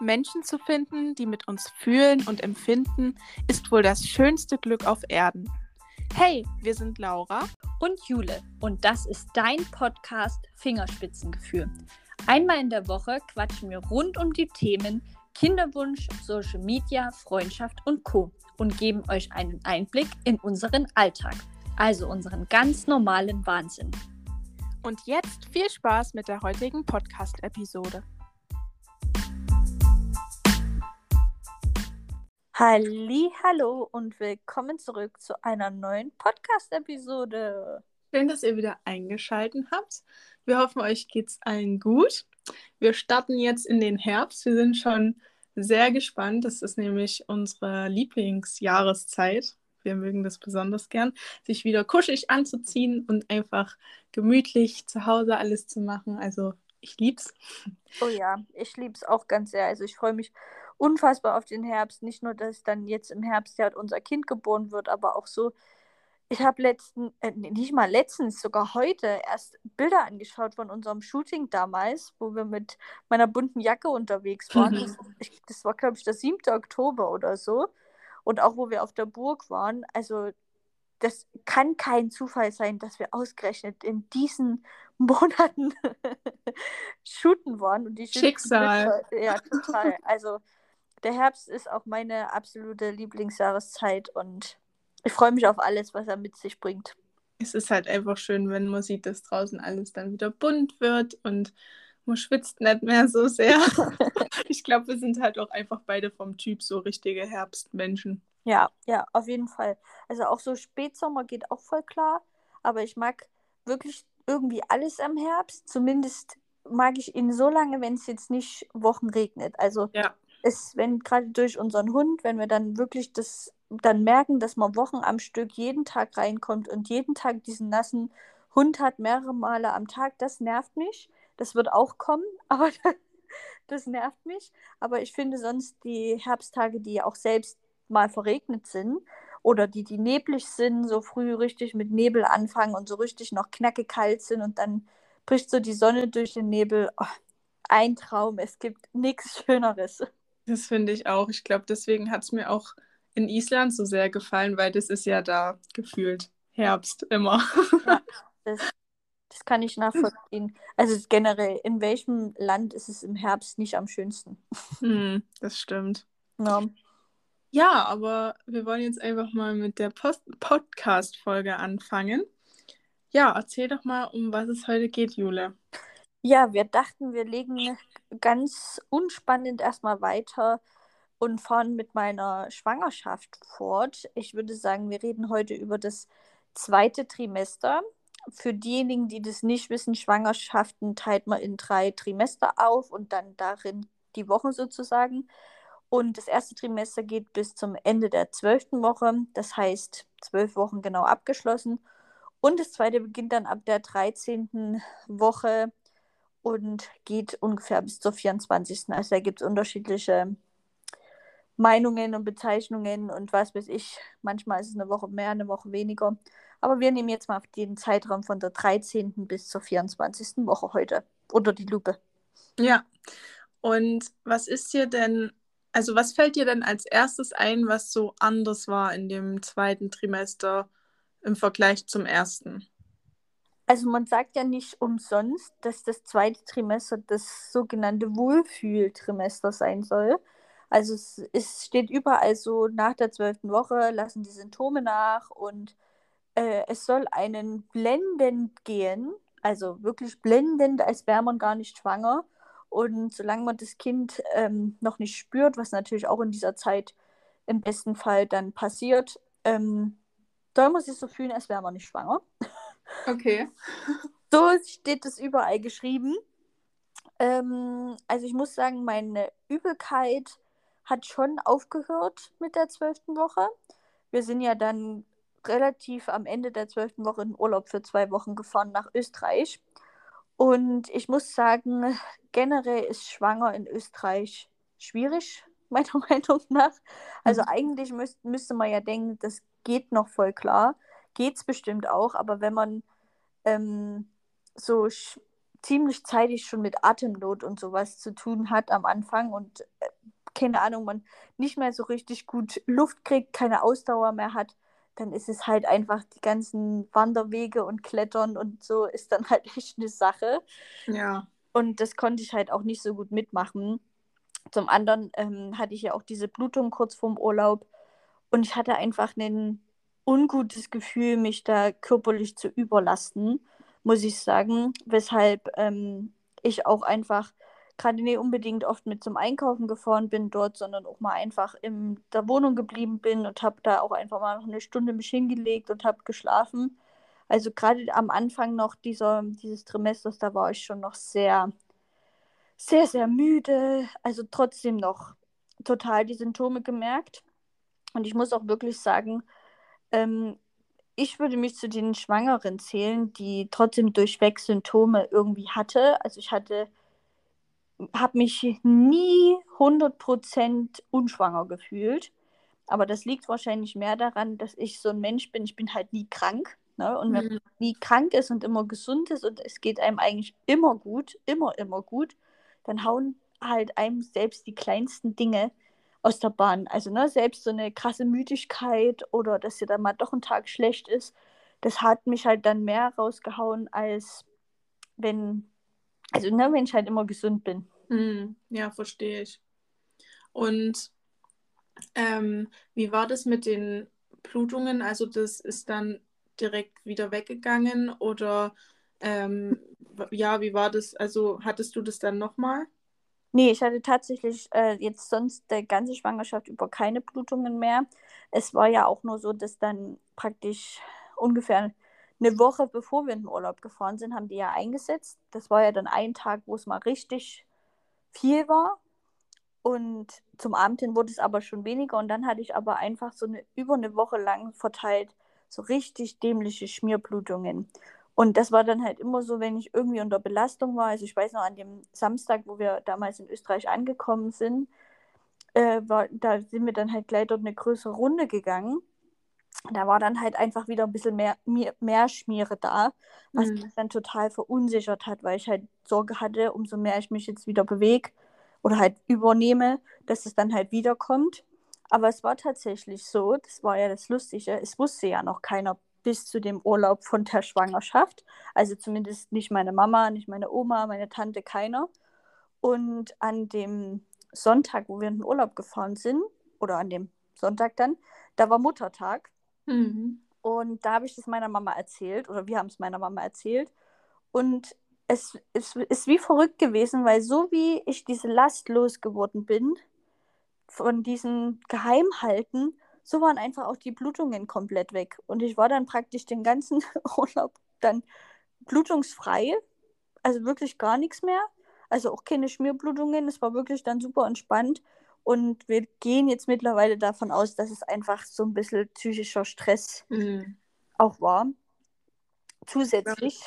Menschen zu finden, die mit uns fühlen und empfinden, ist wohl das schönste Glück auf Erden. Hey, wir sind Laura und Jule und das ist dein Podcast Fingerspitzengefühl. Einmal in der Woche quatschen wir rund um die Themen Kinderwunsch, Social Media, Freundschaft und Co. und geben euch einen Einblick in unseren Alltag, also unseren ganz normalen Wahnsinn. Und jetzt viel Spaß mit der heutigen Podcast-Episode. Hallo und willkommen zurück zu einer neuen Podcast-Episode. Schön, dass ihr wieder eingeschaltet habt. Wir hoffen, euch geht's allen gut. Wir starten jetzt in den Herbst. Wir sind schon sehr gespannt. Das ist nämlich unsere Lieblingsjahreszeit. Wir mögen das besonders gern, sich wieder kuschelig anzuziehen und einfach gemütlich zu Hause alles zu machen. Also ich lieb's. Oh ja, ich lieb's auch ganz sehr. Also ich freue mich unfassbar auf den Herbst. Nicht nur, dass dann jetzt im Herbst ja unser Kind geboren wird, aber auch so. Ich habe letzten, äh, nicht mal letztens, sogar heute erst Bilder angeschaut von unserem Shooting damals, wo wir mit meiner bunten Jacke unterwegs waren. Mhm. Das, ich, das war, glaube ich, der 7. Oktober oder so. Und auch wo wir auf der Burg waren. Also das kann kein Zufall sein, dass wir ausgerechnet in diesen Monaten shooten waren. Und die Schicksal. Ja, total. Also der Herbst ist auch meine absolute Lieblingsjahreszeit und ich freue mich auf alles, was er mit sich bringt. Es ist halt einfach schön, wenn man sieht, dass draußen alles dann wieder bunt wird und man schwitzt nicht mehr so sehr. ich glaube, wir sind halt auch einfach beide vom Typ so richtige Herbstmenschen. Ja, ja, auf jeden Fall. Also auch so Spätsommer geht auch voll klar, aber ich mag wirklich irgendwie alles am Herbst. Zumindest mag ich ihn so lange, wenn es jetzt nicht Wochen regnet. Also ja ist, wenn gerade durch unseren Hund, wenn wir dann wirklich das dann merken, dass man Wochen am Stück jeden Tag reinkommt und jeden Tag diesen nassen Hund hat, mehrere Male am Tag, das nervt mich. Das wird auch kommen, aber das nervt mich. Aber ich finde sonst die Herbsttage, die auch selbst mal verregnet sind oder die, die neblig sind, so früh richtig mit Nebel anfangen und so richtig noch knackekalt sind und dann bricht so die Sonne durch den Nebel. Oh, ein Traum, es gibt nichts Schöneres. Das finde ich auch. Ich glaube, deswegen hat es mir auch in Island so sehr gefallen, weil das ist ja da gefühlt Herbst immer. Ja, das, das kann ich nachvollziehen. Also generell, in welchem Land ist es im Herbst nicht am schönsten? Hm, das stimmt. Ja. Ja, aber wir wollen jetzt einfach mal mit der Podcast-Folge anfangen. Ja, erzähl doch mal, um was es heute geht, Jule. Ja, wir dachten, wir legen ganz unspannend erstmal weiter und fahren mit meiner Schwangerschaft fort. Ich würde sagen, wir reden heute über das zweite Trimester. Für diejenigen, die das nicht wissen, Schwangerschaften teilt man in drei Trimester auf und dann darin die Wochen sozusagen. Und das erste Trimester geht bis zum Ende der zwölften Woche, das heißt zwölf Wochen genau abgeschlossen. Und das zweite beginnt dann ab der 13. Woche und geht ungefähr bis zur 24. Also da gibt es unterschiedliche Meinungen und Bezeichnungen und was weiß ich. Manchmal ist es eine Woche mehr, eine Woche weniger. Aber wir nehmen jetzt mal den Zeitraum von der 13. bis zur 24. Woche heute unter die Lupe. Ja. Und was ist dir denn, also was fällt dir denn als erstes ein, was so anders war in dem zweiten Trimester im Vergleich zum ersten? Also man sagt ja nicht umsonst, dass das zweite Trimester das sogenannte Wohlfühltrimester sein soll. Also es, es steht überall so, nach der zwölften Woche lassen die Symptome nach und äh, es soll einen blendend gehen, also wirklich blendend, als wäre man gar nicht schwanger. Und solange man das Kind ähm, noch nicht spürt, was natürlich auch in dieser Zeit im besten Fall dann passiert, ähm, soll man sich so fühlen, als wäre man nicht schwanger. Okay. So steht es überall geschrieben. Ähm, also ich muss sagen, meine Übelkeit hat schon aufgehört mit der zwölften Woche. Wir sind ja dann relativ am Ende der zwölften Woche in Urlaub für zwei Wochen gefahren nach Österreich. Und ich muss sagen, generell ist schwanger in Österreich schwierig, meiner Meinung nach. Also mhm. eigentlich müß, müsste man ja denken, das geht noch voll klar geht es bestimmt auch, aber wenn man ähm, so ziemlich zeitig schon mit Atemnot und sowas zu tun hat am Anfang und äh, keine Ahnung, man nicht mehr so richtig gut Luft kriegt, keine Ausdauer mehr hat, dann ist es halt einfach die ganzen Wanderwege und Klettern und so ist dann halt echt eine Sache. Ja. Und das konnte ich halt auch nicht so gut mitmachen. Zum anderen ähm, hatte ich ja auch diese Blutung kurz vorm Urlaub und ich hatte einfach ein ungutes Gefühl, mich da körperlich zu überlasten, muss ich sagen, weshalb ähm, ich auch einfach gerade nicht unbedingt oft mit zum Einkaufen gefahren bin dort, sondern auch mal einfach in der Wohnung geblieben bin und habe da auch einfach mal noch eine Stunde mich hingelegt und habe geschlafen. Also gerade am Anfang noch dieser, dieses Trimesters, da war ich schon noch sehr, sehr, sehr müde. Also trotzdem noch total die Symptome gemerkt. Und ich muss auch wirklich sagen, ähm, ich würde mich zu den Schwangeren zählen, die trotzdem durchweg Symptome irgendwie hatte. Also ich hatte, habe mich nie 100% unschwanger gefühlt. Aber das liegt wahrscheinlich mehr daran, dass ich so ein Mensch bin. Ich bin halt nie krank. Ne? Und wenn mhm. man nie krank ist und immer gesund ist und es geht einem eigentlich immer gut, immer, immer gut, dann hauen halt einem selbst die kleinsten Dinge aus der Bahn. Also ne, selbst so eine krasse Müdigkeit oder dass dir dann mal doch ein Tag schlecht ist, das hat mich halt dann mehr rausgehauen, als wenn, also ne, wenn ich halt immer gesund bin. Hm, ja, verstehe ich. Und ähm, wie war das mit den Blutungen? Also das ist dann direkt wieder weggegangen oder ähm, ja, wie war das? Also hattest du das dann nochmal? Nee, ich hatte tatsächlich äh, jetzt sonst die ganze Schwangerschaft über keine Blutungen mehr. Es war ja auch nur so, dass dann praktisch ungefähr eine Woche bevor wir in den Urlaub gefahren sind, haben die ja eingesetzt. Das war ja dann ein Tag, wo es mal richtig viel war. Und zum Abend hin wurde es aber schon weniger. Und dann hatte ich aber einfach so eine über eine Woche lang verteilt so richtig dämliche Schmierblutungen. Und das war dann halt immer so, wenn ich irgendwie unter Belastung war. Also ich weiß noch, an dem Samstag, wo wir damals in Österreich angekommen sind, äh, war, da sind wir dann halt gleich dort eine größere Runde gegangen. Da war dann halt einfach wieder ein bisschen mehr, mehr, mehr Schmiere da, was mhm. mich dann total verunsichert hat, weil ich halt Sorge hatte, umso mehr ich mich jetzt wieder bewege oder halt übernehme, dass es dann halt wiederkommt. Aber es war tatsächlich so, das war ja das Lustige, es wusste ja noch keiner bis zu dem Urlaub von der Schwangerschaft. Also zumindest nicht meine Mama, nicht meine Oma, meine Tante, keiner. Und an dem Sonntag, wo wir in den Urlaub gefahren sind, oder an dem Sonntag dann, da war Muttertag. Mhm. Und da habe ich das meiner Mama erzählt, oder wir haben es meiner Mama erzählt. Und es, es ist wie verrückt gewesen, weil so wie ich diese Last losgeworden bin, von diesem Geheimhalten, so waren einfach auch die Blutungen komplett weg. Und ich war dann praktisch den ganzen Urlaub dann blutungsfrei, also wirklich gar nichts mehr. Also auch keine Schmierblutungen. Es war wirklich dann super entspannt. Und wir gehen jetzt mittlerweile davon aus, dass es einfach so ein bisschen psychischer Stress mhm. auch war. Zusätzlich.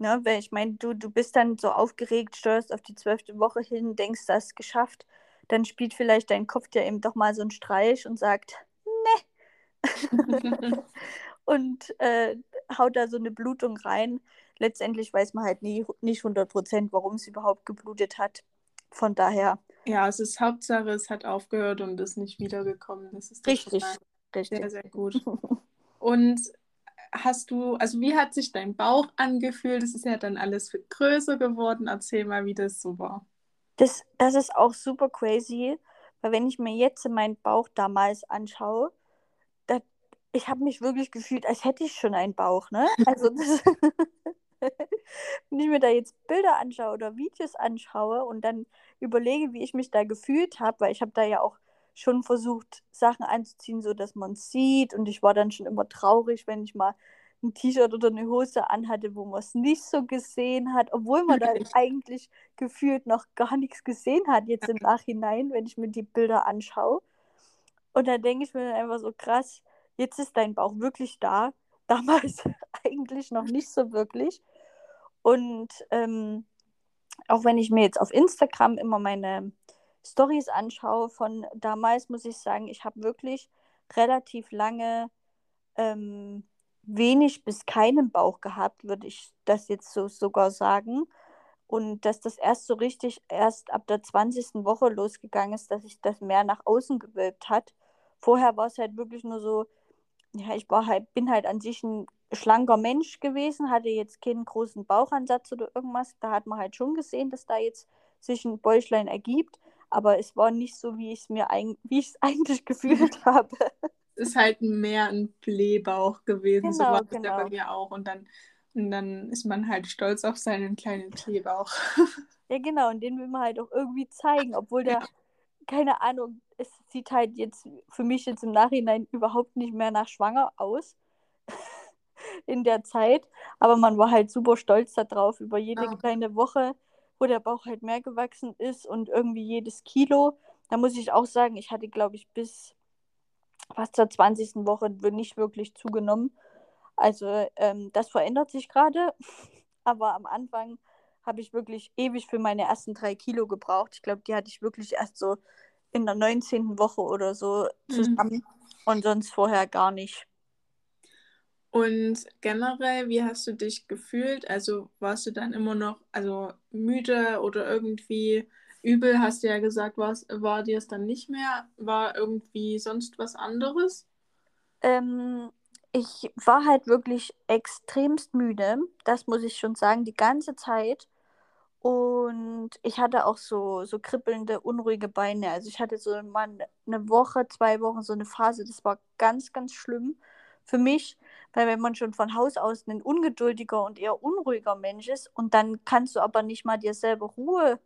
Ja, ne, weil ich meine, du, du bist dann so aufgeregt, steuerst auf die zwölfte Woche hin, denkst, das ist geschafft dann spielt vielleicht dein Kopf dir eben doch mal so einen Streich und sagt, ne. und äh, haut da so eine Blutung rein. Letztendlich weiß man halt nie, nicht 100 Prozent, warum es überhaupt geblutet hat. Von daher. Ja, es ist Hauptsache, es hat aufgehört und ist nicht wiedergekommen. Das ist richtig, richtig. Sehr, sehr gut. und hast du, also wie hat sich dein Bauch angefühlt? Es ist ja dann alles viel größer geworden. Erzähl mal, wie das so war. Das, das ist auch super crazy, weil wenn ich mir jetzt meinen Bauch damals anschaue, da, ich habe mich wirklich gefühlt, als hätte ich schon einen Bauch, ne? Also das, wenn ich mir da jetzt Bilder anschaue oder Videos anschaue und dann überlege, wie ich mich da gefühlt habe, weil ich habe da ja auch schon versucht, Sachen anzuziehen, so dass man es sieht und ich war dann schon immer traurig, wenn ich mal ein T-Shirt oder eine Hose anhatte, wo man es nicht so gesehen hat, obwohl man da eigentlich gefühlt noch gar nichts gesehen hat, jetzt im Nachhinein, wenn ich mir die Bilder anschaue. Und dann denke ich mir dann einfach so krass, jetzt ist dein Bauch wirklich da. Damals eigentlich noch nicht so wirklich. Und ähm, auch wenn ich mir jetzt auf Instagram immer meine Stories anschaue von damals, muss ich sagen, ich habe wirklich relativ lange ähm, wenig bis keinen Bauch gehabt, würde ich das jetzt so sogar sagen. Und dass das erst so richtig erst ab der 20. Woche losgegangen ist, dass sich das mehr nach außen gewölbt hat. Vorher war es halt wirklich nur so, ja, ich war halt, bin halt an sich ein schlanker Mensch gewesen, hatte jetzt keinen großen Bauchansatz oder irgendwas. Da hat man halt schon gesehen, dass da jetzt sich ein Bäuchlein ergibt. Aber es war nicht so, wie ich es mir wie ich es eigentlich gefühlt habe. Es ist halt mehr ein Blähbauch gewesen. Genau, so war es genau. ja bei mir auch. Und dann, und dann ist man halt stolz auf seinen kleinen Blähbauch. Ja, genau. Und den will man halt auch irgendwie zeigen, obwohl der, ja. keine Ahnung, es sieht halt jetzt für mich jetzt im Nachhinein überhaupt nicht mehr nach schwanger aus in der Zeit. Aber man war halt super stolz darauf, über jede ja. kleine Woche, wo der Bauch halt mehr gewachsen ist und irgendwie jedes Kilo. Da muss ich auch sagen, ich hatte, glaube ich, bis fast zur 20. Woche nicht wirklich zugenommen. Also ähm, das verändert sich gerade. Aber am Anfang habe ich wirklich ewig für meine ersten drei Kilo gebraucht. Ich glaube, die hatte ich wirklich erst so in der 19. Woche oder so mhm. zusammen mhm. und sonst vorher gar nicht. Und generell, wie hast du dich gefühlt? Also warst du dann immer noch also müde oder irgendwie übel? Hast du ja gesagt, war's, war dir es dann nicht mehr? War irgendwie sonst was anderes? Ähm, ich war halt wirklich extremst müde. Das muss ich schon sagen, die ganze Zeit. Und ich hatte auch so, so kribbelnde, unruhige Beine. Also ich hatte so mal eine Woche, zwei Wochen so eine Phase, das war ganz, ganz schlimm für mich, weil wenn man schon von Haus aus ein ungeduldiger und eher unruhiger Mensch ist und dann kannst du aber nicht mal dir selber Ruhe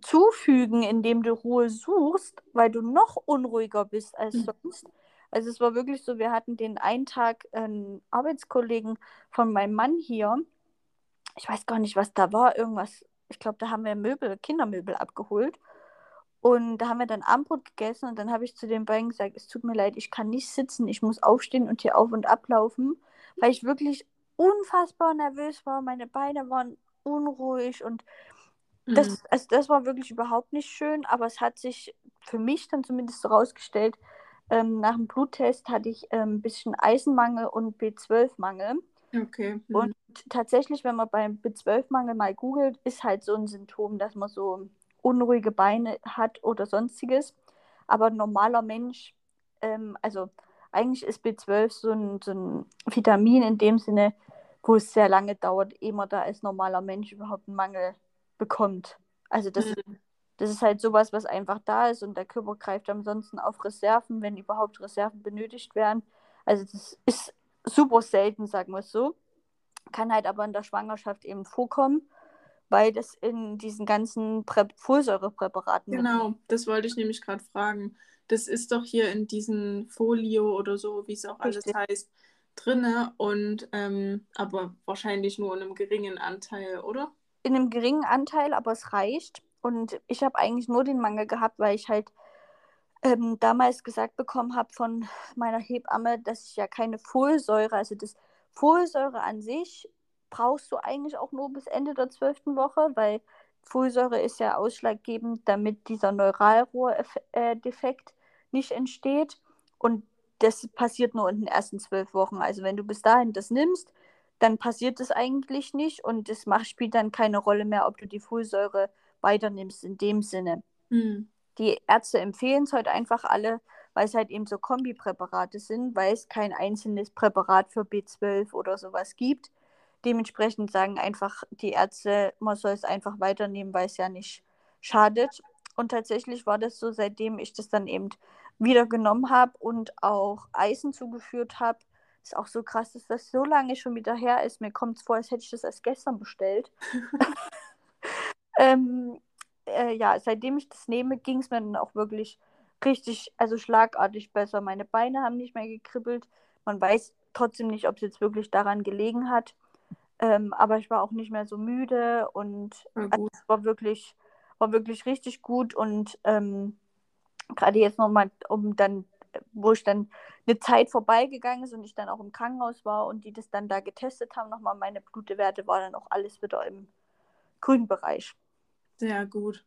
zufügen, indem du Ruhe suchst, weil du noch unruhiger bist als mhm. sonst. Also es war wirklich so, wir hatten den einen Tag einen Arbeitskollegen von meinem Mann hier, ich weiß gar nicht, was da war, irgendwas, ich glaube, da haben wir Möbel, Kindermöbel abgeholt. Und da haben wir dann Abendbrot gegessen und dann habe ich zu den beiden gesagt, es tut mir leid, ich kann nicht sitzen, ich muss aufstehen und hier auf und ablaufen, weil ich wirklich unfassbar nervös war, meine Beine waren unruhig und das, also das war wirklich überhaupt nicht schön, aber es hat sich für mich dann zumindest so rausgestellt, ähm, nach dem Bluttest hatte ich ähm, ein bisschen Eisenmangel und B12-Mangel. Okay. Mhm. Und tatsächlich, wenn man beim B12-Mangel mal googelt, ist halt so ein Symptom, dass man so unruhige Beine hat oder sonstiges. Aber ein normaler Mensch, ähm, also eigentlich ist B12 so ein, so ein Vitamin in dem Sinne, wo es sehr lange dauert, ehe man da als normaler Mensch überhaupt einen Mangel bekommt. Also das, mhm. das ist halt sowas, was einfach da ist und der Körper greift ansonsten auf Reserven, wenn überhaupt Reserven benötigt werden. Also das ist super selten, sagen wir es so. Kann halt aber in der Schwangerschaft eben vorkommen, weil das in diesen ganzen Prä Folsäurepräparaten. Genau, das wollte ich nämlich gerade fragen. Das ist doch hier in diesen Folio oder so, wie es auch alles Richtig. heißt, drinne und ähm, aber wahrscheinlich nur in einem geringen Anteil, oder? In einem geringen Anteil, aber es reicht. Und ich habe eigentlich nur den Mangel gehabt, weil ich halt ähm, damals gesagt bekommen habe von meiner Hebamme, dass ich ja keine Folsäure, also das Folsäure an sich brauchst du eigentlich auch nur bis Ende der zwölften Woche, weil Folsäure ist ja ausschlaggebend, damit dieser Neuralrohrdefekt nicht entsteht. Und das passiert nur in den ersten zwölf Wochen. Also wenn du bis dahin das nimmst, dann passiert das eigentlich nicht und es macht, spielt dann keine Rolle mehr, ob du die Folsäure weiternimmst in dem Sinne. Mhm die Ärzte empfehlen es heute einfach alle, weil es halt eben so Kombipräparate sind, weil es kein einzelnes Präparat für B12 oder sowas gibt. Dementsprechend sagen einfach die Ärzte, man soll es einfach weiternehmen, weil es ja nicht schadet. Und tatsächlich war das so, seitdem ich das dann eben wieder genommen habe und auch Eisen zugeführt habe. Ist auch so krass, dass das so lange schon wieder her ist. Mir kommt es vor, als hätte ich das erst gestern bestellt. ähm, äh, ja, seitdem ich das nehme, ging es mir dann auch wirklich richtig, also schlagartig besser. Meine Beine haben nicht mehr gekribbelt. Man weiß trotzdem nicht, ob es jetzt wirklich daran gelegen hat. Ähm, aber ich war auch nicht mehr so müde und also, es war wirklich, war wirklich richtig gut. Und ähm, gerade jetzt nochmal, um dann, wo ich dann eine Zeit vorbeigegangen ist und ich dann auch im Krankenhaus war und die das dann da getestet haben, nochmal meine Blutewerte, war dann auch alles wieder im grünen Bereich. Sehr gut.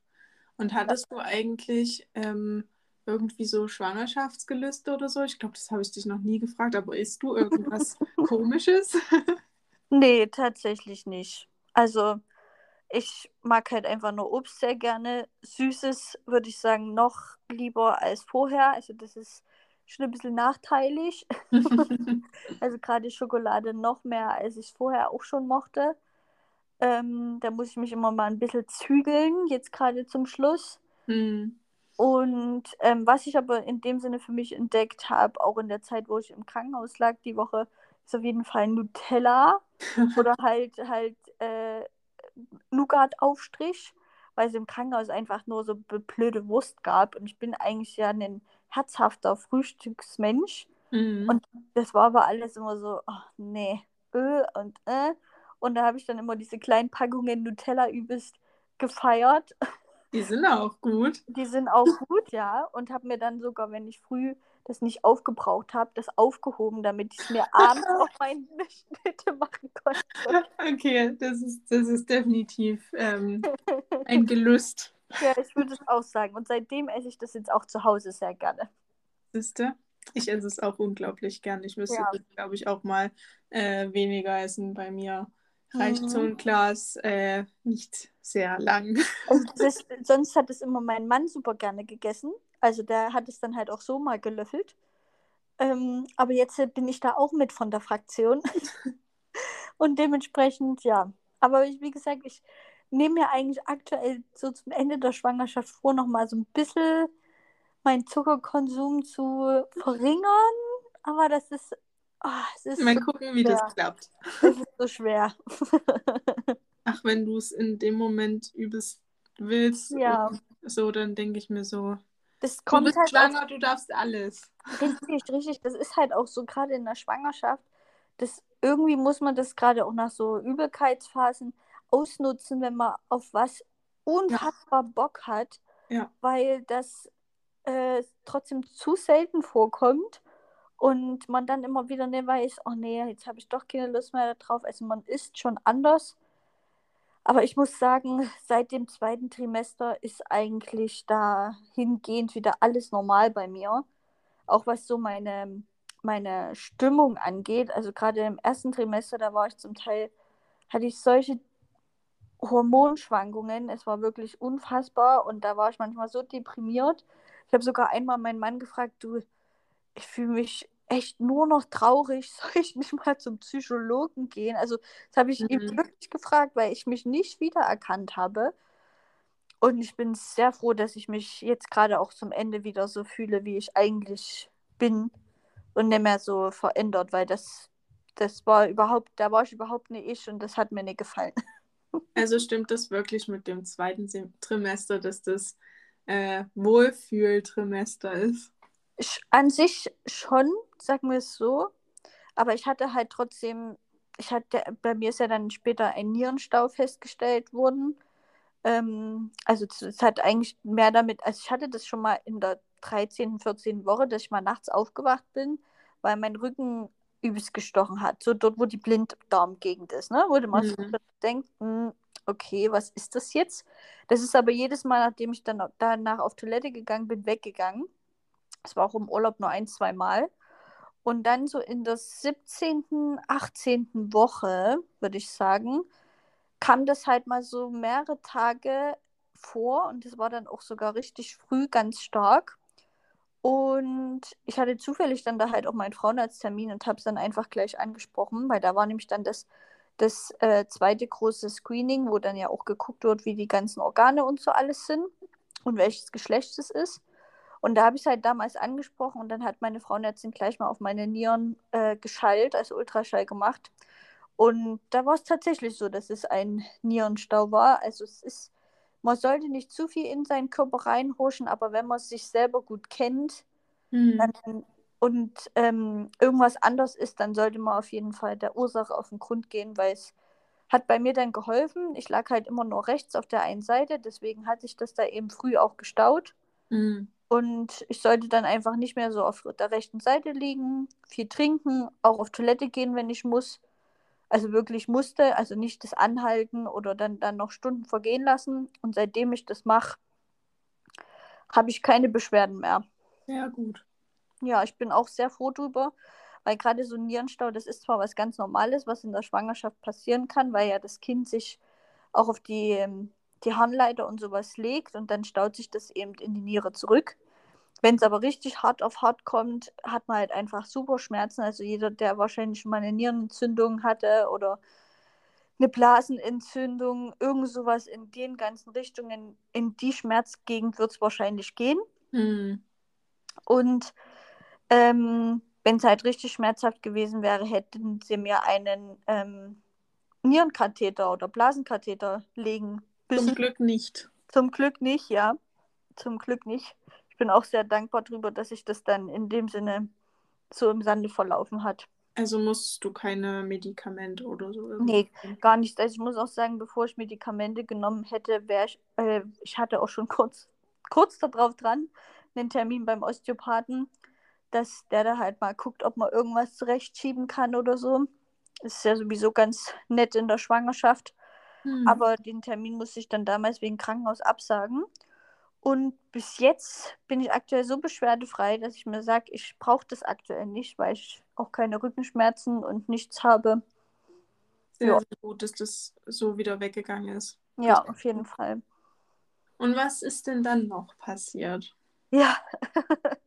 Und hattest du eigentlich ähm, irgendwie so Schwangerschaftsgelüste oder so? Ich glaube, das habe ich dich noch nie gefragt, aber isst du irgendwas Komisches? nee, tatsächlich nicht. Also, Ich mag halt einfach nur Obst sehr gerne. Süßes würde ich sagen noch lieber als vorher. Also das ist schon ein bisschen nachteilig. also gerade Schokolade noch mehr, als ich vorher auch schon mochte. Ähm, da muss ich mich immer mal ein bisschen zügeln, jetzt gerade zum Schluss. Hm. Und ähm, was ich aber in dem Sinne für mich entdeckt habe, auch in der Zeit, wo ich im Krankenhaus lag die Woche, ist auf jeden Fall Nutella oder halt halt äh, Nougat-Aufstrich, weil es im Krankenhaus einfach nur so blöde Wurst gab. Und ich bin eigentlich ja ein herzhafter Frühstücksmensch. Mhm. Und das war aber alles immer so, ach nee, äh und äh. Und da habe ich dann immer diese kleinen Packungen Nutella übelst gefeiert. Die sind auch gut. Die sind auch gut, ja. Und habe mir dann sogar, wenn ich früh das nicht aufgebraucht habe, das aufgehoben, damit ich es mir abends auf meine Schnitte machen konnte. Okay, das ist, das ist definitiv ähm, ein Gelust. Ja, ich würde es auch sagen. Und seitdem esse ich das jetzt auch zu Hause sehr gerne. Siehste? Ich esse es auch unglaublich gern. Ich müsste, Ja. glaube ich, auch mal äh, weniger essen. Bei mir reicht Mhm. so ein Glas äh, nicht sehr lang. Also ist, sonst hat es immer mein Mann super gerne gegessen. Also der hat es dann halt auch so mal gelöffelt. Ähm, aber jetzt bin ich da auch mit von der Fraktion. Und dementsprechend, ja. Aber ich, wie gesagt, ich nehme mir eigentlich aktuell so zum Ende der Schwangerschaft vor, nochmal so ein bisschen meinen Zuckerkonsum zu verringern. Aber das ist, es ist, Mal so, gucken, wie Ja. das klappt. es ist so schwer. Ach, wenn du es in dem Moment übelst willst, Ja. so, dann denke ich mir so, Das du kommt bist halt schwanger, du darfst alles. Richtig, richtig. Das ist halt auch so gerade in der Schwangerschaft. Das, irgendwie muss man das gerade auch nach so Übelkeitsphasen ausnutzen, wenn man auf was unfassbar Bock hat, Ja. weil das äh, trotzdem zu selten vorkommt und man dann immer wieder nicht weiß, oh nee, jetzt habe ich doch keine Lust mehr darauf. Also man isst schon anders. Aber ich muss sagen, seit dem zweiten Trimester ist eigentlich dahingehend wieder alles normal bei mir auch was so meine, meine Stimmung angeht. Also gerade im ersten Trimester, da war ich zum Teil, hatte ich solche Hormonschwankungen. Es war wirklich unfassbar und da war ich manchmal so deprimiert. Ich habe sogar einmal meinen Mann gefragt, du, ich fühle mich echt nur noch traurig, soll ich nicht mal zum Psychologen gehen? Also das habe ich Mhm. wirklich gefragt, weil ich mich nicht wiedererkannt habe. Und ich bin sehr froh, dass ich mich jetzt gerade auch zum Ende wieder so fühle, wie ich eigentlich bin und nicht mehr so verändert, weil das, das war überhaupt, da war ich überhaupt nicht ich und das hat mir nicht gefallen. Also stimmt das wirklich mit dem zweiten Sem- Trimester, dass das äh, Wohlfühltrimester ist? An sich schon, sagen wir es so, aber ich hatte halt trotzdem, ich hatte, bei mir ist ja dann später ein Nierenstau festgestellt worden. Ähm, also es hat eigentlich mehr damit, also ich hatte das schon mal in der 13., 14. Woche, dass ich mal nachts aufgewacht bin, weil mein Rücken übelst gestochen hat. So dort, wo die Blinddarmgegend ist, ne? Wo man so Mhm. denkt, hm, okay, was ist das jetzt? Das ist aber jedes Mal, nachdem ich dann danach auf Toilette gegangen bin, weggegangen. Es war auch im Urlaub nur ein, zwei Mal. Und dann so in der 17., 18. Woche, würde ich sagen, kam das halt mal so mehrere Tage vor und das war dann auch sogar richtig früh ganz stark. Und ich hatte zufällig dann da halt auch meinen Frauenarzttermin und habe es dann einfach gleich angesprochen, weil da war nämlich dann das, das äh, zweite große Screening, wo dann ja auch geguckt wird, wie die ganzen Organe und so alles sind und welches Geschlecht es ist. Und da habe ich es halt damals angesprochen und dann hat meine Frauenärztin gleich mal auf meine Nieren äh, geschallt, also Ultraschall gemacht. Und da war es tatsächlich so, dass es ein Nierenstau war. Also es ist, man sollte nicht zu viel in seinen Körper reinhuschen, aber wenn man sich selber gut kennt Hm. dann, und ähm, irgendwas anders ist, dann sollte man auf jeden Fall der Ursache auf den Grund gehen, weil es hat bei mir dann geholfen. Ich lag halt immer nur rechts auf der einen Seite, deswegen hat sich das da eben früh auch gestaut. Hm. Und ich sollte dann einfach nicht mehr so auf der rechten Seite liegen, viel trinken, auch auf Toilette gehen, wenn ich muss. Also wirklich musste, also nicht das anhalten oder dann, dann noch Stunden vergehen lassen. Und seitdem ich das mache, habe ich keine Beschwerden mehr. Sehr gut. Ja, ich bin auch sehr froh drüber, weil gerade so ein Nierenstau, das ist zwar was ganz Normales, was in der Schwangerschaft passieren kann, weil ja das Kind sich auch auf die, ähm, die Harnleiter und sowas legt und dann staut sich das eben in die Niere zurück. Wenn es aber richtig hart auf hart kommt, hat man halt einfach super Schmerzen. Also jeder, der wahrscheinlich schon mal eine Nierenentzündung hatte oder eine Blasenentzündung, irgend sowas in den ganzen Richtungen, in die Schmerzgegend wird es wahrscheinlich gehen. Hm. Und ähm, wenn es halt richtig schmerzhaft gewesen wäre, hätten sie mir einen ähm, Nierenkatheter oder Blasenkatheter legen müssen. Zum Glück nicht. Zum Glück nicht, ja. Zum Glück nicht. Ich bin auch sehr dankbar darüber, dass sich das dann in dem Sinne so im Sande verlaufen hat. Also musst du keine Medikamente oder so? Nee, gar nicht. Also ich muss auch sagen, bevor ich Medikamente genommen hätte, wäre ich, äh, ich hatte auch schon kurz, kurz darauf dran, einen Termin beim Osteopathen, dass der da halt mal guckt, ob man irgendwas zurechtschieben kann oder so. Ist ja sowieso ganz nett in der Schwangerschaft. Hm. Aber den Termin musste ich dann damals wegen Krankenhaus absagen. Und bis jetzt bin ich aktuell so beschwerdefrei, dass ich mir sage, ich brauche das aktuell nicht, weil ich auch keine Rückenschmerzen und nichts habe. Sehr, Ja. sehr gut, dass das so wieder weggegangen ist. Ja, auf jeden Fall. Und was ist denn dann noch passiert? Ja,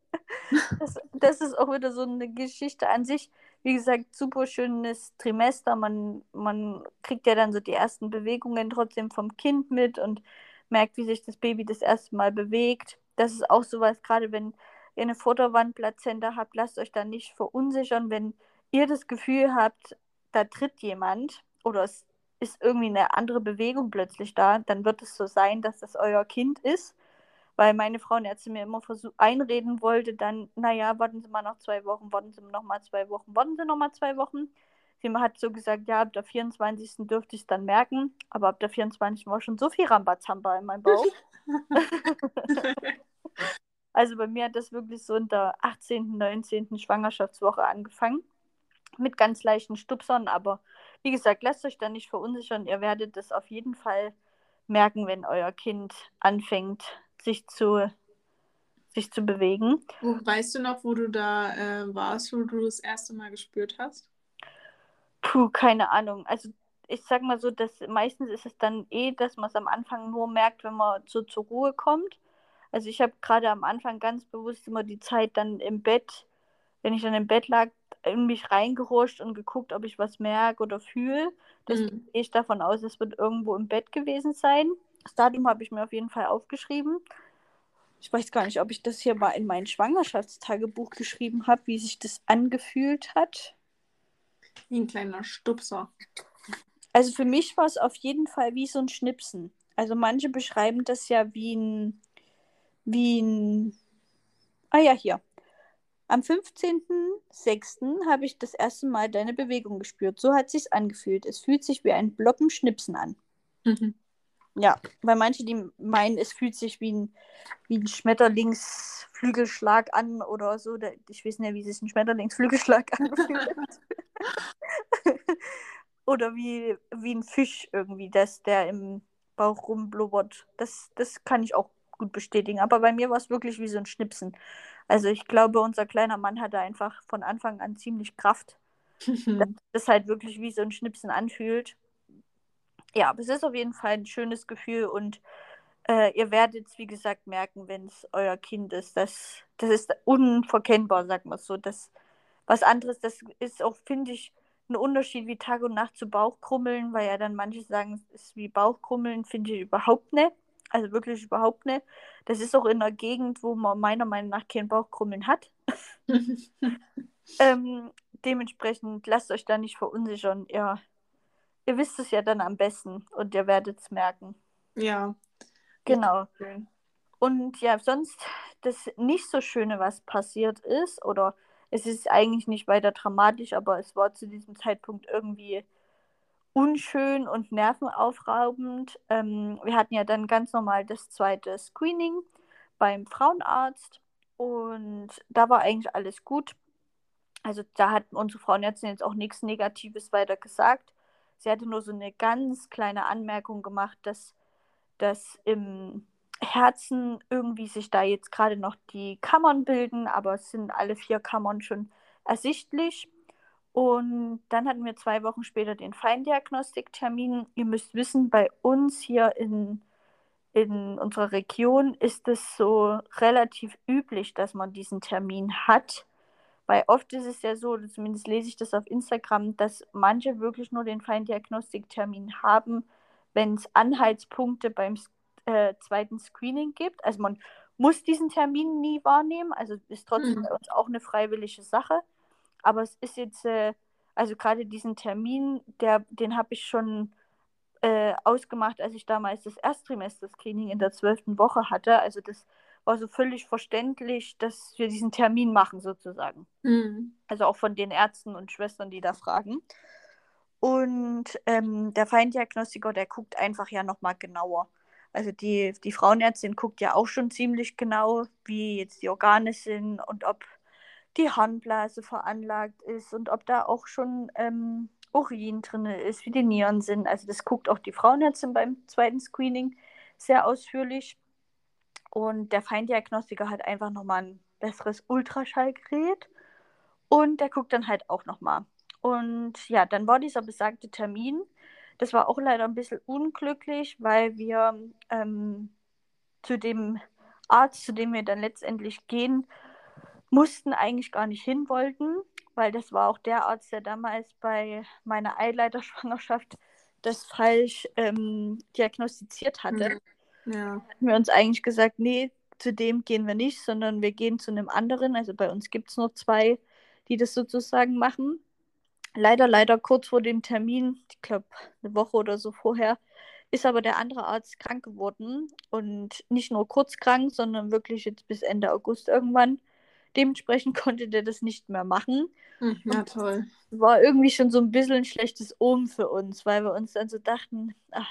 das, das ist auch wieder so eine Geschichte an sich. Wie gesagt, super schönes Trimester. Man, man kriegt ja dann so die ersten Bewegungen trotzdem vom Kind mit und merkt, wie sich das Baby das erste Mal bewegt. Das ist auch sowas, gerade wenn ihr eine Futterwandplazenta habt, lasst euch da nicht verunsichern, wenn ihr das Gefühl habt, da tritt jemand oder es ist irgendwie eine andere Bewegung plötzlich da, dann wird es so sein, dass das euer Kind ist. Weil meine Frauenärztin mir immer einreden wollte, dann, naja, warten Sie mal noch zwei Wochen, warten Sie noch mal zwei Wochen, warten Sie noch mal zwei Wochen. Sie hat so gesagt, ja, ab der 24. dürfte ich es dann merken, aber ab der 24. war schon so viel Rambazamba in meinem Bauch. Also bei mir hat das wirklich so in der 18., 19. Schwangerschaftswoche angefangen. Mit ganz leichten Stupsern, aber wie gesagt, lasst euch da nicht verunsichern. Ihr werdet das auf jeden Fall merken, wenn euer Kind anfängt, sich zu, sich zu bewegen. Wo, weißt du noch, wo du da äh, warst, wo du das erste Mal gespürt hast? Puh, keine Ahnung. Also ich sag mal so, dass meistens ist es dann eh, dass man es am Anfang nur merkt, wenn man so zur Ruhe kommt. Also ich habe gerade am Anfang ganz bewusst immer die Zeit dann im Bett, wenn ich dann im Bett lag, in mich reingehuscht und geguckt, ob ich was merke oder fühle. Deswegen Mhm. gehe ich davon aus, es wird irgendwo im Bett gewesen sein. Das Datum habe ich mir auf jeden Fall aufgeschrieben. Ich weiß gar nicht, ob ich das hier mal in mein Schwangerschaftstagebuch geschrieben habe, wie sich das angefühlt hat. Wie ein kleiner Stupser. Also für mich war es auf jeden Fall wie so ein Schnipsen. Also manche beschreiben das ja wie ein, wie ein, ah ja, hier. Am 15.06. habe ich das erste Mal deine Bewegung gespürt. So hat sich's angefühlt. Es fühlt sich wie ein Bloppen Schnipsen an. Mhm. Ja, weil manche, die meinen, es fühlt sich wie ein, wie ein Schmetterlingsflügelschlag an oder so. Ich weiß nicht, wie sich ein Schmetterlingsflügelschlag anfühlt. oder wie, wie ein Fisch irgendwie, dass der im Bauch rumblubbert. Das, das kann ich auch gut bestätigen. Aber bei mir war es wirklich wie so ein Schnipsen. Also ich glaube, unser kleiner Mann hatte einfach von Anfang an ziemlich Kraft das halt wirklich wie so ein Schnipsen anfühlt. Ja, aber es ist auf jeden Fall ein schönes Gefühl und äh, ihr werdet es, wie gesagt, merken, wenn es euer Kind ist. Das, das ist unverkennbar, sagt man so. Das, was anderes, das ist auch, finde ich, ein Unterschied wie Tag und Nacht zu Bauchkrummeln, weil ja dann manche sagen, es ist wie Bauchkrummeln, finde ich überhaupt nicht. Also wirklich überhaupt nicht. Das ist auch in einer Gegend, wo man meiner Meinung nach kein Bauchkrummeln hat. Ähm, dementsprechend lasst euch da nicht verunsichern. Ihr, ihr wisst es ja dann am besten und ihr werdet es merken. ja. Genau. Und ja, sonst das nicht so Schöne, was passiert ist, oder es ist eigentlich nicht weiter dramatisch, aber es war zu diesem Zeitpunkt irgendwie unschön und nervenaufraubend. Ähm, wir hatten ja dann ganz normal das zweite Screening beim Frauenarzt und da war eigentlich alles gut. Also da hat unsere Frauenärztin jetzt auch nichts Negatives weiter gesagt. Sie hatte nur so eine ganz kleine Anmerkung gemacht, dass, dass im Herzen irgendwie sich da jetzt gerade noch die Kammern bilden, aber es sind alle vier Kammern schon ersichtlich. Und dann hatten wir zwei Wochen später den Feindiagnostiktermin. Ihr müsst wissen, bei uns hier in, in unserer Region ist es so relativ üblich, dass man diesen Termin hat. Weil oft ist es ja so, zumindest lese ich das auf Instagram, dass manche wirklich nur den Feindiagnostiktermin haben, wenn es Anhaltspunkte beim äh, zweiten Screening gibt. Also man muss diesen Termin nie wahrnehmen, also ist trotzdem mhm. bei uns auch eine freiwillige Sache. Aber es ist jetzt, äh, also gerade diesen Termin, der, den habe ich schon äh, ausgemacht, als ich damals das Erstrimester-Screening in der zwölften Woche hatte. Also das war so völlig verständlich, dass wir diesen Termin machen, sozusagen. Mhm. Also auch von den Ärzten und Schwestern, die da fragen. Und ähm, der Feindiagnostiker, der guckt einfach ja nochmal genauer. Also die, die Frauenärztin guckt ja auch schon ziemlich genau, wie jetzt die Organe sind und ob die Harnblase veranlagt ist und ob da auch schon ähm, Urin drin ist, wie die Nieren sind. Also das guckt auch die Frauenärztin beim zweiten Screening sehr ausführlich. Und der Feindiagnostiker hat einfach nochmal ein besseres Ultraschallgerät. Und der guckt dann halt auch nochmal. Und ja, dann war dieser besagte Termin. Das war auch leider ein bisschen unglücklich, weil wir ähm, zu dem Arzt, zu dem wir dann letztendlich gehen, mussten eigentlich gar nicht hin wollten, weil das war auch der Arzt, der damals bei meiner Eileiterschwangerschaft das falsch ähm, diagnostiziert hatte. Mhm. Ja. Hatten wir uns eigentlich gesagt, nee, zu dem gehen wir nicht, sondern wir gehen zu einem anderen. Also bei uns gibt es nur zwei, die das sozusagen machen. Leider, leider kurz vor dem Termin, ich glaube eine Woche oder so vorher, ist aber der andere Arzt krank geworden und nicht nur kurz krank, sondern wirklich jetzt bis Ende August irgendwann. Dementsprechend konnte der das nicht mehr machen. Hm, ja, toll. War irgendwie schon so ein bisschen ein schlechtes Ohm für uns, weil wir uns dann so dachten, ach,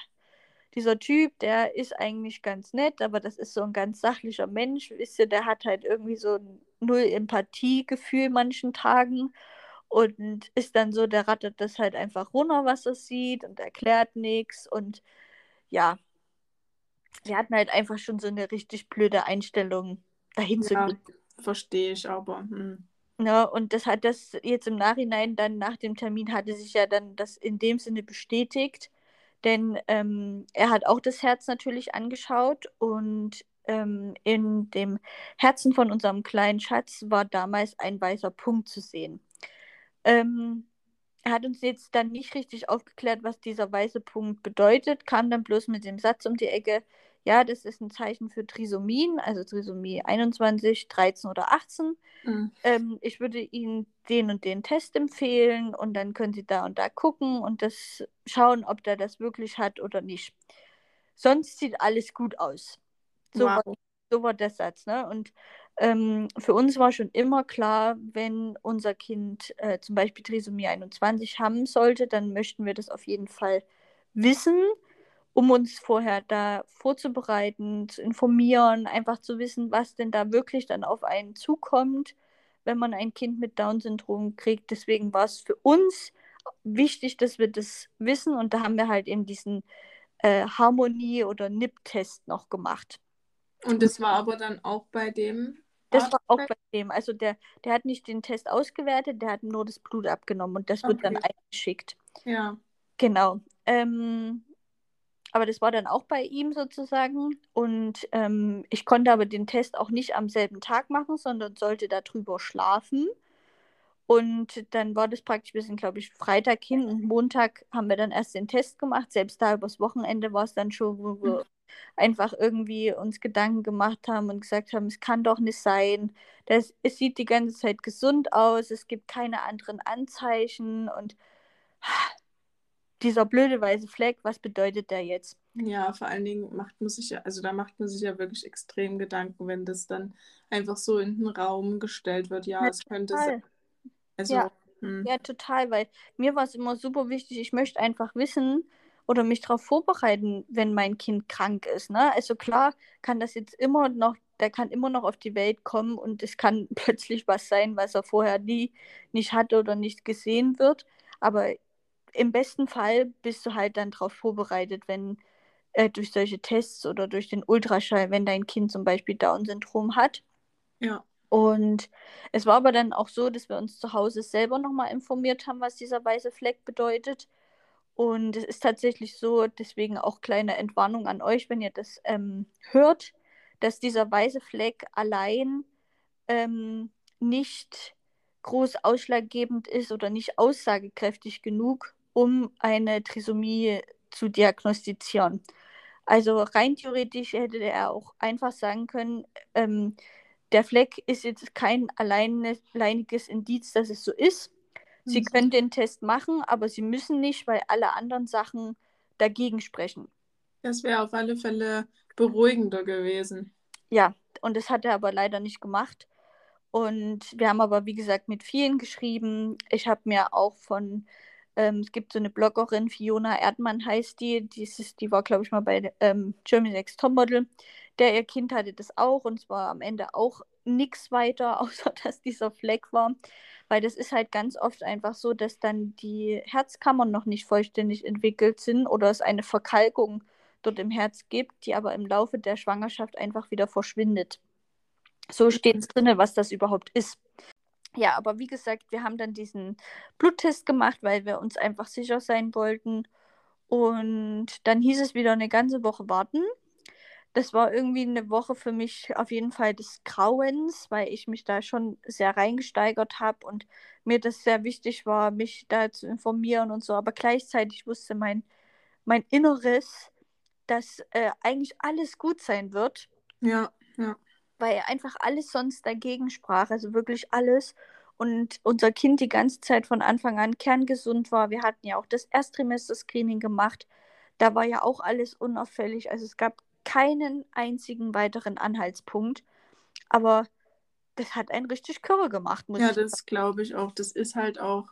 dieser Typ, der ist eigentlich ganz nett, aber das ist so ein ganz sachlicher Mensch, wisst ihr, der hat halt irgendwie so null Empathiegefühl manchen Tagen und ist dann so, der rattet das halt einfach runter, was er sieht und erklärt nichts und ja, wir hatten halt einfach schon so eine richtig blöde Einstellung dahin ja, zu gehen. Verstehe ich aber. Hm. Ja, und das hat das jetzt im Nachhinein dann nach dem Termin hatte sich ja dann das in dem Sinne bestätigt, denn ähm, er hat auch das Herz natürlich angeschaut und ähm, in dem Herzen von unserem kleinen Schatz war damals ein weißer Punkt zu sehen. Ähm, er hat uns jetzt dann nicht richtig aufgeklärt, was dieser weiße Punkt bedeutet, kam dann bloß mit dem Satz um die Ecke, ja, das ist ein Zeichen für Trisomien, also Trisomie 21, 13 oder 18. Mhm. Ähm, ich würde Ihnen den und den Test empfehlen und dann können Sie da und da gucken und das schauen, ob der das wirklich hat oder nicht. Sonst sieht alles gut aus. So, wow. war, so war der Satz. Ne? Und ähm, für uns war schon immer klar, wenn unser Kind äh, zum Beispiel Trisomie 21 haben sollte, dann möchten wir das auf jeden Fall wissen um uns vorher da vorzubereiten, zu informieren, einfach zu wissen, was denn da wirklich dann auf einen zukommt, wenn man ein Kind mit Down-Syndrom kriegt. Deswegen war es für uns wichtig, dass wir das wissen und da haben wir halt eben diesen äh, Harmonie- oder NIP-Test noch gemacht. Und das war aber dann auch bei dem? Das war auch bei dem. Also der, der hat nicht den Test ausgewertet, der hat nur das Blut abgenommen und das okay. wird dann eingeschickt. Ja. Genau. Ähm, aber das war dann auch bei ihm sozusagen. Und ähm, ich konnte aber den Test auch nicht am selben Tag machen, sondern sollte darüber schlafen. Und dann war das praktisch, wir sind, glaube ich, Freitag hin und Montag haben wir dann erst den Test gemacht. Selbst da übers Wochenende war es dann schon, wo wir einfach irgendwie uns Gedanken gemacht haben und gesagt haben, es kann doch nicht sein. Das, es sieht die ganze Zeit gesund aus, es gibt keine anderen Anzeichen und dieser blöde weiße Fleck, was bedeutet der jetzt? Ja, vor allen Dingen macht man sich ja, also da macht man sich ja wirklich extrem Gedanken, wenn das dann einfach so in den Raum gestellt wird. Ja, ja es könnte sein. Also, ja. Hm. ja, total, weil mir war es immer super wichtig, ich möchte einfach wissen oder mich darauf vorbereiten, wenn mein Kind krank ist. Ne? Also klar kann das jetzt immer noch, der kann immer noch auf die Welt kommen und es kann plötzlich was sein, was er vorher nie nicht hatte oder nicht gesehen wird. Aber im besten Fall bist du halt dann darauf vorbereitet, wenn äh, durch solche Tests oder durch den Ultraschall, wenn dein Kind zum Beispiel Down-Syndrom hat. Ja. Und es war aber dann auch so, dass wir uns zu Hause selber nochmal informiert haben, was dieser weiße Fleck bedeutet. Und es ist tatsächlich so, deswegen auch kleine Entwarnung an euch, wenn ihr das ähm, hört, dass dieser weiße Fleck allein ähm, nicht groß ausschlaggebend ist oder nicht aussagekräftig genug, um eine Trisomie zu diagnostizieren. Also rein theoretisch hätte er auch einfach sagen können, ähm, der Fleck ist jetzt kein alleiniges Indiz, dass es so ist. Sie mhm. können den Test machen, aber sie müssen nicht, weil alle anderen Sachen dagegen sprechen. Das wäre auf alle Fälle beruhigender gewesen. Ja, und das hat er aber leider nicht gemacht. Und wir haben aber, wie gesagt, mit vielen geschrieben. Ich habe mir auch von, ähm, es gibt so eine Bloggerin, Fiona Erdmann heißt die, die, ist, die war, glaube ich, mal bei ähm, Germany Next Topmodel. Der ihr Kind hatte das auch und zwar am Ende auch nichts weiter, außer dass dieser Fleck war. Weil das ist halt ganz oft einfach so, dass dann die Herzkammern noch nicht vollständig entwickelt sind oder es eine Verkalkung dort im Herz gibt, die aber im Laufe der Schwangerschaft einfach wieder verschwindet. So steht es drin, was das überhaupt ist. Ja, aber wie gesagt, wir haben dann diesen Bluttest gemacht, weil wir uns einfach sicher sein wollten. Und dann hieß es wieder eine ganze Woche warten. Das war irgendwie eine Woche für mich auf jeden Fall des Grauens, weil ich mich da schon sehr reingesteigert habe und mir das sehr wichtig war, mich da zu informieren und so. Aber gleichzeitig wusste mein, mein Inneres, dass äh, eigentlich alles gut sein wird. Ja, ja weil einfach alles sonst dagegen sprach, also wirklich alles. Und unser Kind die ganze Zeit von Anfang an kerngesund war. Wir hatten ja auch das Erstrimester-Screening gemacht. Da war ja auch alles unauffällig. Also es gab keinen einzigen weiteren Anhaltspunkt. Aber das hat einen richtig Körre gemacht. Muss ja, das glaube ich auch. Das ist halt auch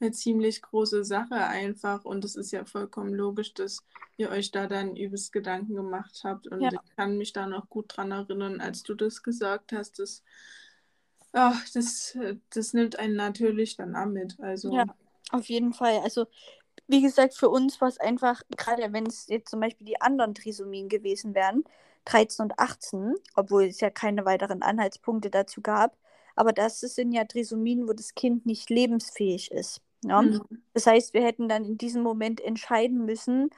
eine ziemlich große Sache einfach. Und es ist ja vollkommen logisch, dass ihr euch da dann übelst Gedanken gemacht habt. Und ja. ich kann mich da noch gut dran erinnern, als du das gesagt hast, dass ach, das, das nimmt einen natürlich dann auch mit. Also. Ja, auf jeden Fall. Also, wie gesagt, für uns war es einfach, gerade wenn es jetzt zum Beispiel die anderen Trisomien gewesen wären, 13 und 18, obwohl es ja keine weiteren Anhaltspunkte dazu gab, aber das sind ja Trisomien, wo das Kind nicht lebensfähig ist. Ja? Mhm. Das heißt, wir hätten dann in diesem Moment entscheiden müssen,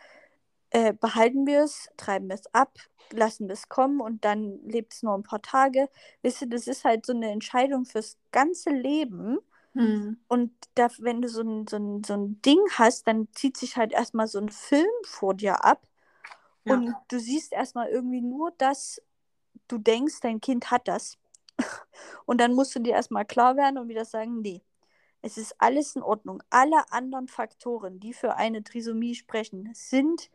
äh, behalten wir es, treiben wir es ab, lassen wir es kommen und dann lebt es nur ein paar Tage. Wisst ihr, das ist halt so eine Entscheidung fürs ganze Leben. Mhm. Und da, wenn du so ein, so, ein, so ein Ding hast, dann zieht sich halt erstmal so ein Film vor dir ab. Ja. Und du siehst erstmal irgendwie nur, dass du denkst, dein Kind hat das. Und dann musst du dir erstmal klar werden und wieder sagen, nee, es ist alles in Ordnung. Alle anderen Faktoren, die für eine Trisomie sprechen, sind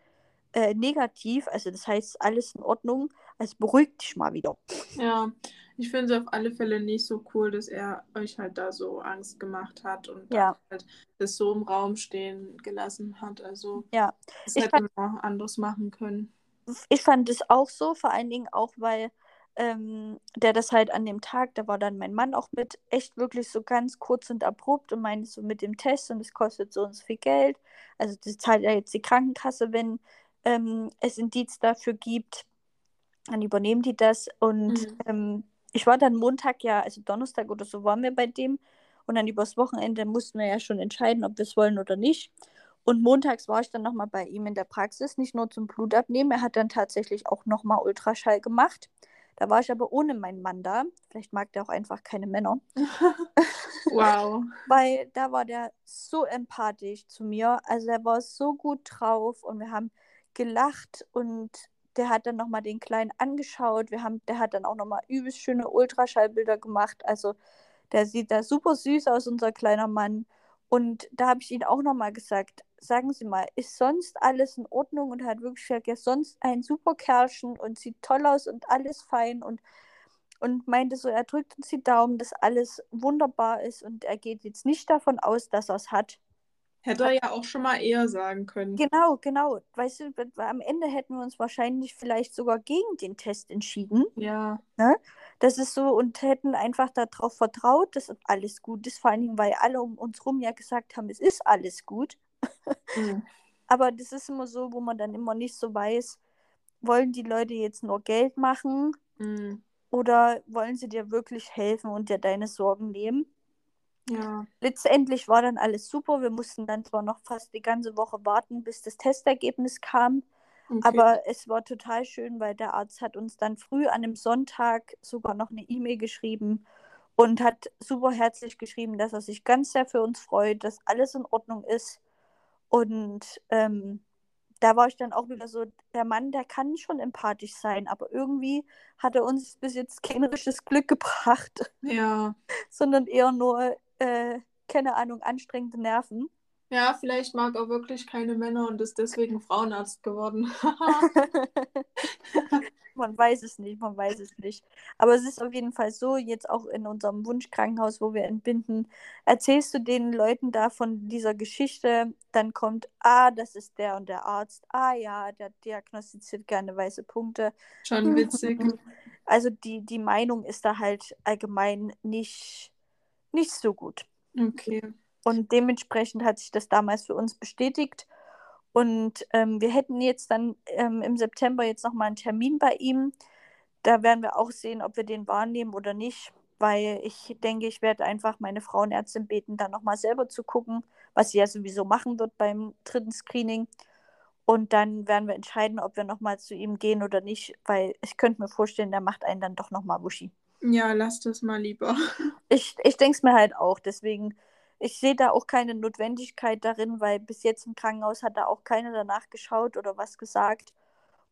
äh, negativ. Also das heißt, alles in Ordnung. Also beruhigt dich mal wieder. Ja, ich finde es auf alle Fälle nicht so cool, dass er euch halt da so Angst gemacht hat und ja. halt das so im Raum stehen gelassen hat. Also ja. das hätte man auch anders machen können. Ich fand es auch so, vor allen Dingen auch, weil ähm, der das halt an dem Tag, da war dann mein Mann auch mit, echt wirklich so ganz kurz und abrupt und meinte so mit dem Test und es kostet so und so viel Geld. Also das zahlt ja jetzt die Krankenkasse, wenn ähm, es Indiz dafür gibt, dann übernehmen die das. Und mhm. ähm, ich war dann Montag ja, also Donnerstag oder so waren wir bei dem und dann übers Wochenende mussten wir ja schon entscheiden, ob wir es wollen oder nicht. Und montags war ich dann nochmal bei ihm in der Praxis, nicht nur zum Blutabnehmen, er hat dann tatsächlich auch nochmal Ultraschall gemacht. Da war ich aber ohne meinen Mann da. Vielleicht mag der auch einfach keine Männer. wow. Weil da war der so empathisch zu mir. Also er war so gut drauf und wir haben gelacht und der hat dann nochmal den Kleinen angeschaut. Wir haben, der hat dann auch nochmal übelst schöne Ultraschallbilder gemacht. Also der sieht da super süß aus, unser kleiner Mann. Und da habe ich ihn auch nochmal gesagt, sagen Sie mal, ist sonst alles in Ordnung? Und hat wirklich gesagt, ja, sonst ein super Kerlchen und sieht toll aus und alles fein und, und meinte so, er drückt uns die Daumen, dass alles wunderbar ist und er geht jetzt nicht davon aus, dass er es hat. Hätte er ja auch schon mal eher sagen können. Genau, genau. Weißt du, am Ende hätten wir uns wahrscheinlich vielleicht sogar gegen den Test entschieden. Ja. Ne? Das ist so und hätten einfach darauf vertraut, dass alles gut ist. Vor allen Dingen, weil alle um uns rum ja gesagt haben, es ist alles gut. Mhm. Aber das ist immer so, wo man dann immer nicht so weiß, wollen die Leute jetzt nur Geld machen? Mhm. oder wollen sie dir wirklich helfen und dir deine Sorgen nehmen? Ja. Letztendlich war dann alles super. Wir mussten dann zwar noch fast die ganze Woche warten, bis das Testergebnis kam. Okay. Aber es war total schön, weil der Arzt hat uns dann früh an einem Sonntag sogar noch eine E-Mail geschrieben und hat super herzlich geschrieben, dass er sich ganz sehr für uns freut, dass alles in Ordnung ist. Und ähm, da war ich dann auch wieder so, der Mann, der kann schon empathisch sein, aber irgendwie hat er uns bis jetzt kein richtiges Glück gebracht, ja. sondern eher nur, äh, keine Ahnung, anstrengende Nerven. Ja, vielleicht mag er wirklich keine Männer und ist deswegen Frauenarzt geworden. man weiß es nicht, man weiß es nicht. Aber es ist auf jeden Fall so, jetzt auch in unserem Wunschkrankenhaus, wo wir entbinden, erzählst du den Leuten da von dieser Geschichte, dann kommt, ah, das ist der und der Arzt, ah ja, der diagnostiziert gerne weiße Punkte. Schon witzig. Also die, die Meinung ist da halt allgemein nicht, nicht so gut. Okay. Und dementsprechend hat sich das damals für uns bestätigt. Und ähm, wir hätten jetzt dann ähm, im September jetzt nochmal einen Termin bei ihm. Da werden wir auch sehen, ob wir den wahrnehmen oder nicht. Weil ich denke, ich werde einfach meine Frauenärztin beten, dann nochmal selber zu gucken, was sie ja sowieso machen wird beim dritten Screening. Und dann werden wir entscheiden, ob wir nochmal zu ihm gehen oder nicht, weil ich könnte mir vorstellen, der macht einen dann doch nochmal Wuschi. Ja, lass das mal lieber. Ich, ich denke es mir halt auch. Deswegen ich sehe da auch keine Notwendigkeit darin, weil bis jetzt im Krankenhaus hat da auch keiner danach geschaut oder was gesagt.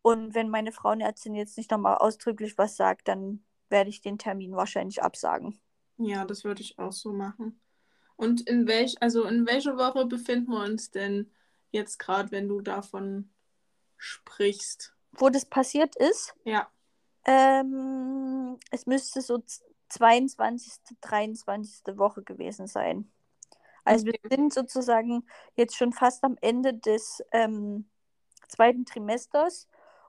Und wenn meine Frauenärztin jetzt nicht nochmal ausdrücklich was sagt, dann werde ich den Termin wahrscheinlich absagen. Ja, das würde ich auch so machen. Und in welch, also in welcher Woche befinden wir uns denn jetzt gerade, wenn du davon sprichst? Wo das passiert ist? Ja. Ähm, es müsste so 22., 23. Woche gewesen sein. Also wir sind sozusagen jetzt schon fast am Ende des ähm, zweiten Trimesters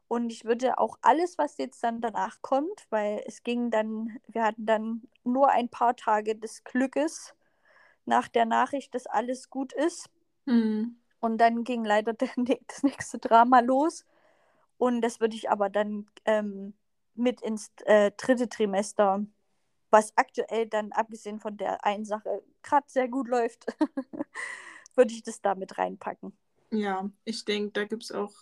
und ich würde auch alles, was jetzt dann danach kommt, weil es ging dann, wir hatten dann nur ein paar Tage des Glückes nach der Nachricht, dass alles gut ist. Mhm. Und dann ging leider das nächste Drama los. Und das würde ich aber dann ähm, mit ins äh, dritte Trimester was aktuell dann, abgesehen von der einen Sache, gerade sehr gut läuft, würde ich das da mit reinpacken. Ja, ich denke, da gibt es auch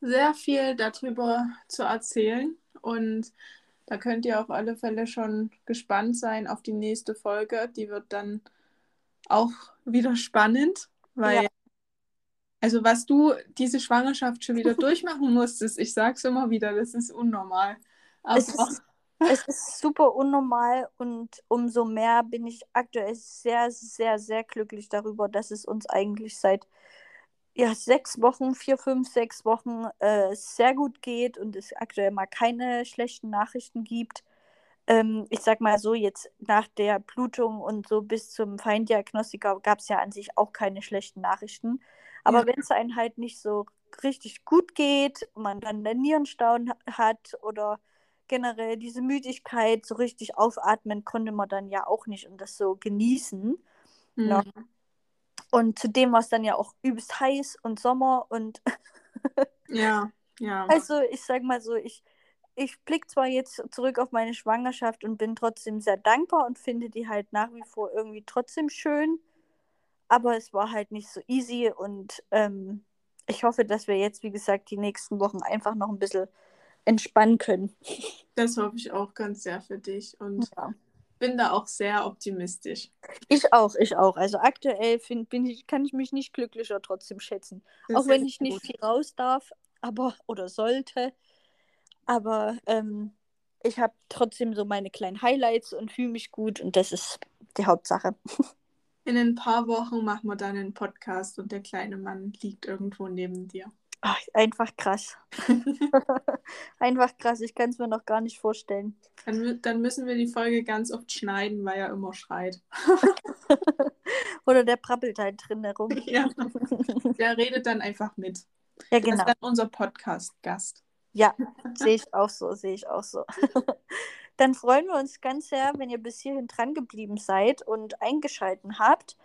sehr viel darüber zu erzählen. Und da könnt ihr auf alle Fälle schon gespannt sein auf die nächste Folge. Die wird dann auch wieder spannend, weil, ja. also was du diese Schwangerschaft schon wieder durchmachen musstest, ich sag's immer wieder, das ist unnormal. Es ist, es ist super unnormal und umso mehr bin ich aktuell sehr, sehr, sehr glücklich darüber, dass es uns eigentlich seit ja, sechs Wochen, vier, fünf, sechs Wochen äh, sehr gut geht und es aktuell mal keine schlechten Nachrichten gibt. Ähm, ich sag mal so, jetzt nach der Blutung und so bis zum Feindiagnostiker gab es ja an sich auch keine schlechten Nachrichten. Aber ja. wenn es einem halt nicht so richtig gut geht, man dann den Nierenstauen hat oder generell diese Müdigkeit, so richtig aufatmen konnte man dann ja auch nicht und das so genießen. Mhm. Ja. Und zudem war es dann ja auch übelst heiß und Sommer und ja, ja. Also ich sag mal so, ich, ich blicke zwar jetzt zurück auf meine Schwangerschaft und bin trotzdem sehr dankbar und finde die halt nach wie vor irgendwie trotzdem schön, aber es war halt nicht so easy und ähm, ich hoffe, dass wir jetzt, wie gesagt, die nächsten Wochen einfach noch ein bisschen entspannen können. Das hoffe ich auch ganz sehr für dich und ja. bin da auch sehr optimistisch. Ich auch, ich auch. Also aktuell find, bin ich, kann ich mich nicht glücklicher trotzdem schätzen. Das auch wenn ich nicht gut. viel raus darf, aber oder sollte. Aber ähm, ich habe trotzdem so meine kleinen Highlights und fühle mich gut und das ist die Hauptsache. In ein paar Wochen machen wir dann einen Podcast und der kleine Mann liegt irgendwo neben dir. Ach, einfach krass. einfach krass, ich kann es mir noch gar nicht vorstellen. Dann, dann, müssen wir die Folge ganz oft schneiden, weil er immer schreit. Oder der prappelt halt drin herum. ja. Der redet dann einfach mit. Ja, genau. Das ist dann unser Podcast-Gast. Ja, sehe ich auch so, sehe ich auch so. dann freuen wir uns ganz sehr, wenn ihr bis hierhin dran geblieben seid und eingeschalten habt.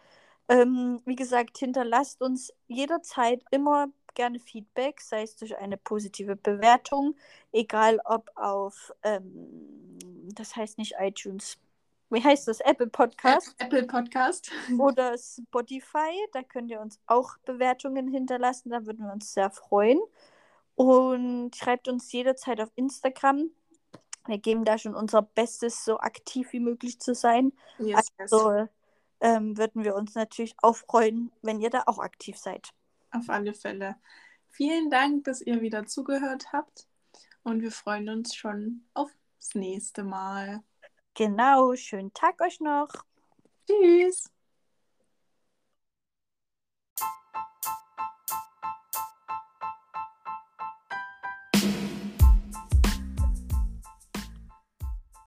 Ähm, wie gesagt, hinterlasst uns jederzeit immer gerne Feedback, sei es durch eine positive Bewertung, egal ob auf ähm, das heißt nicht iTunes. Wie heißt das? Apple Podcast? Apple Podcast. Oder Spotify. Da könnt ihr uns auch Bewertungen hinterlassen. Da würden wir uns sehr freuen. Und schreibt uns jederzeit auf Instagram. Wir geben da schon unser Bestes, so aktiv wie möglich zu sein. Yes, also yes. ähm, würden wir uns natürlich auch freuen, wenn ihr da auch aktiv seid. Auf alle Fälle. Vielen Dank, dass ihr wieder zugehört habt. Und wir freuen uns schon aufs nächste Mal. Genau, schönen Tag euch noch. Tschüss.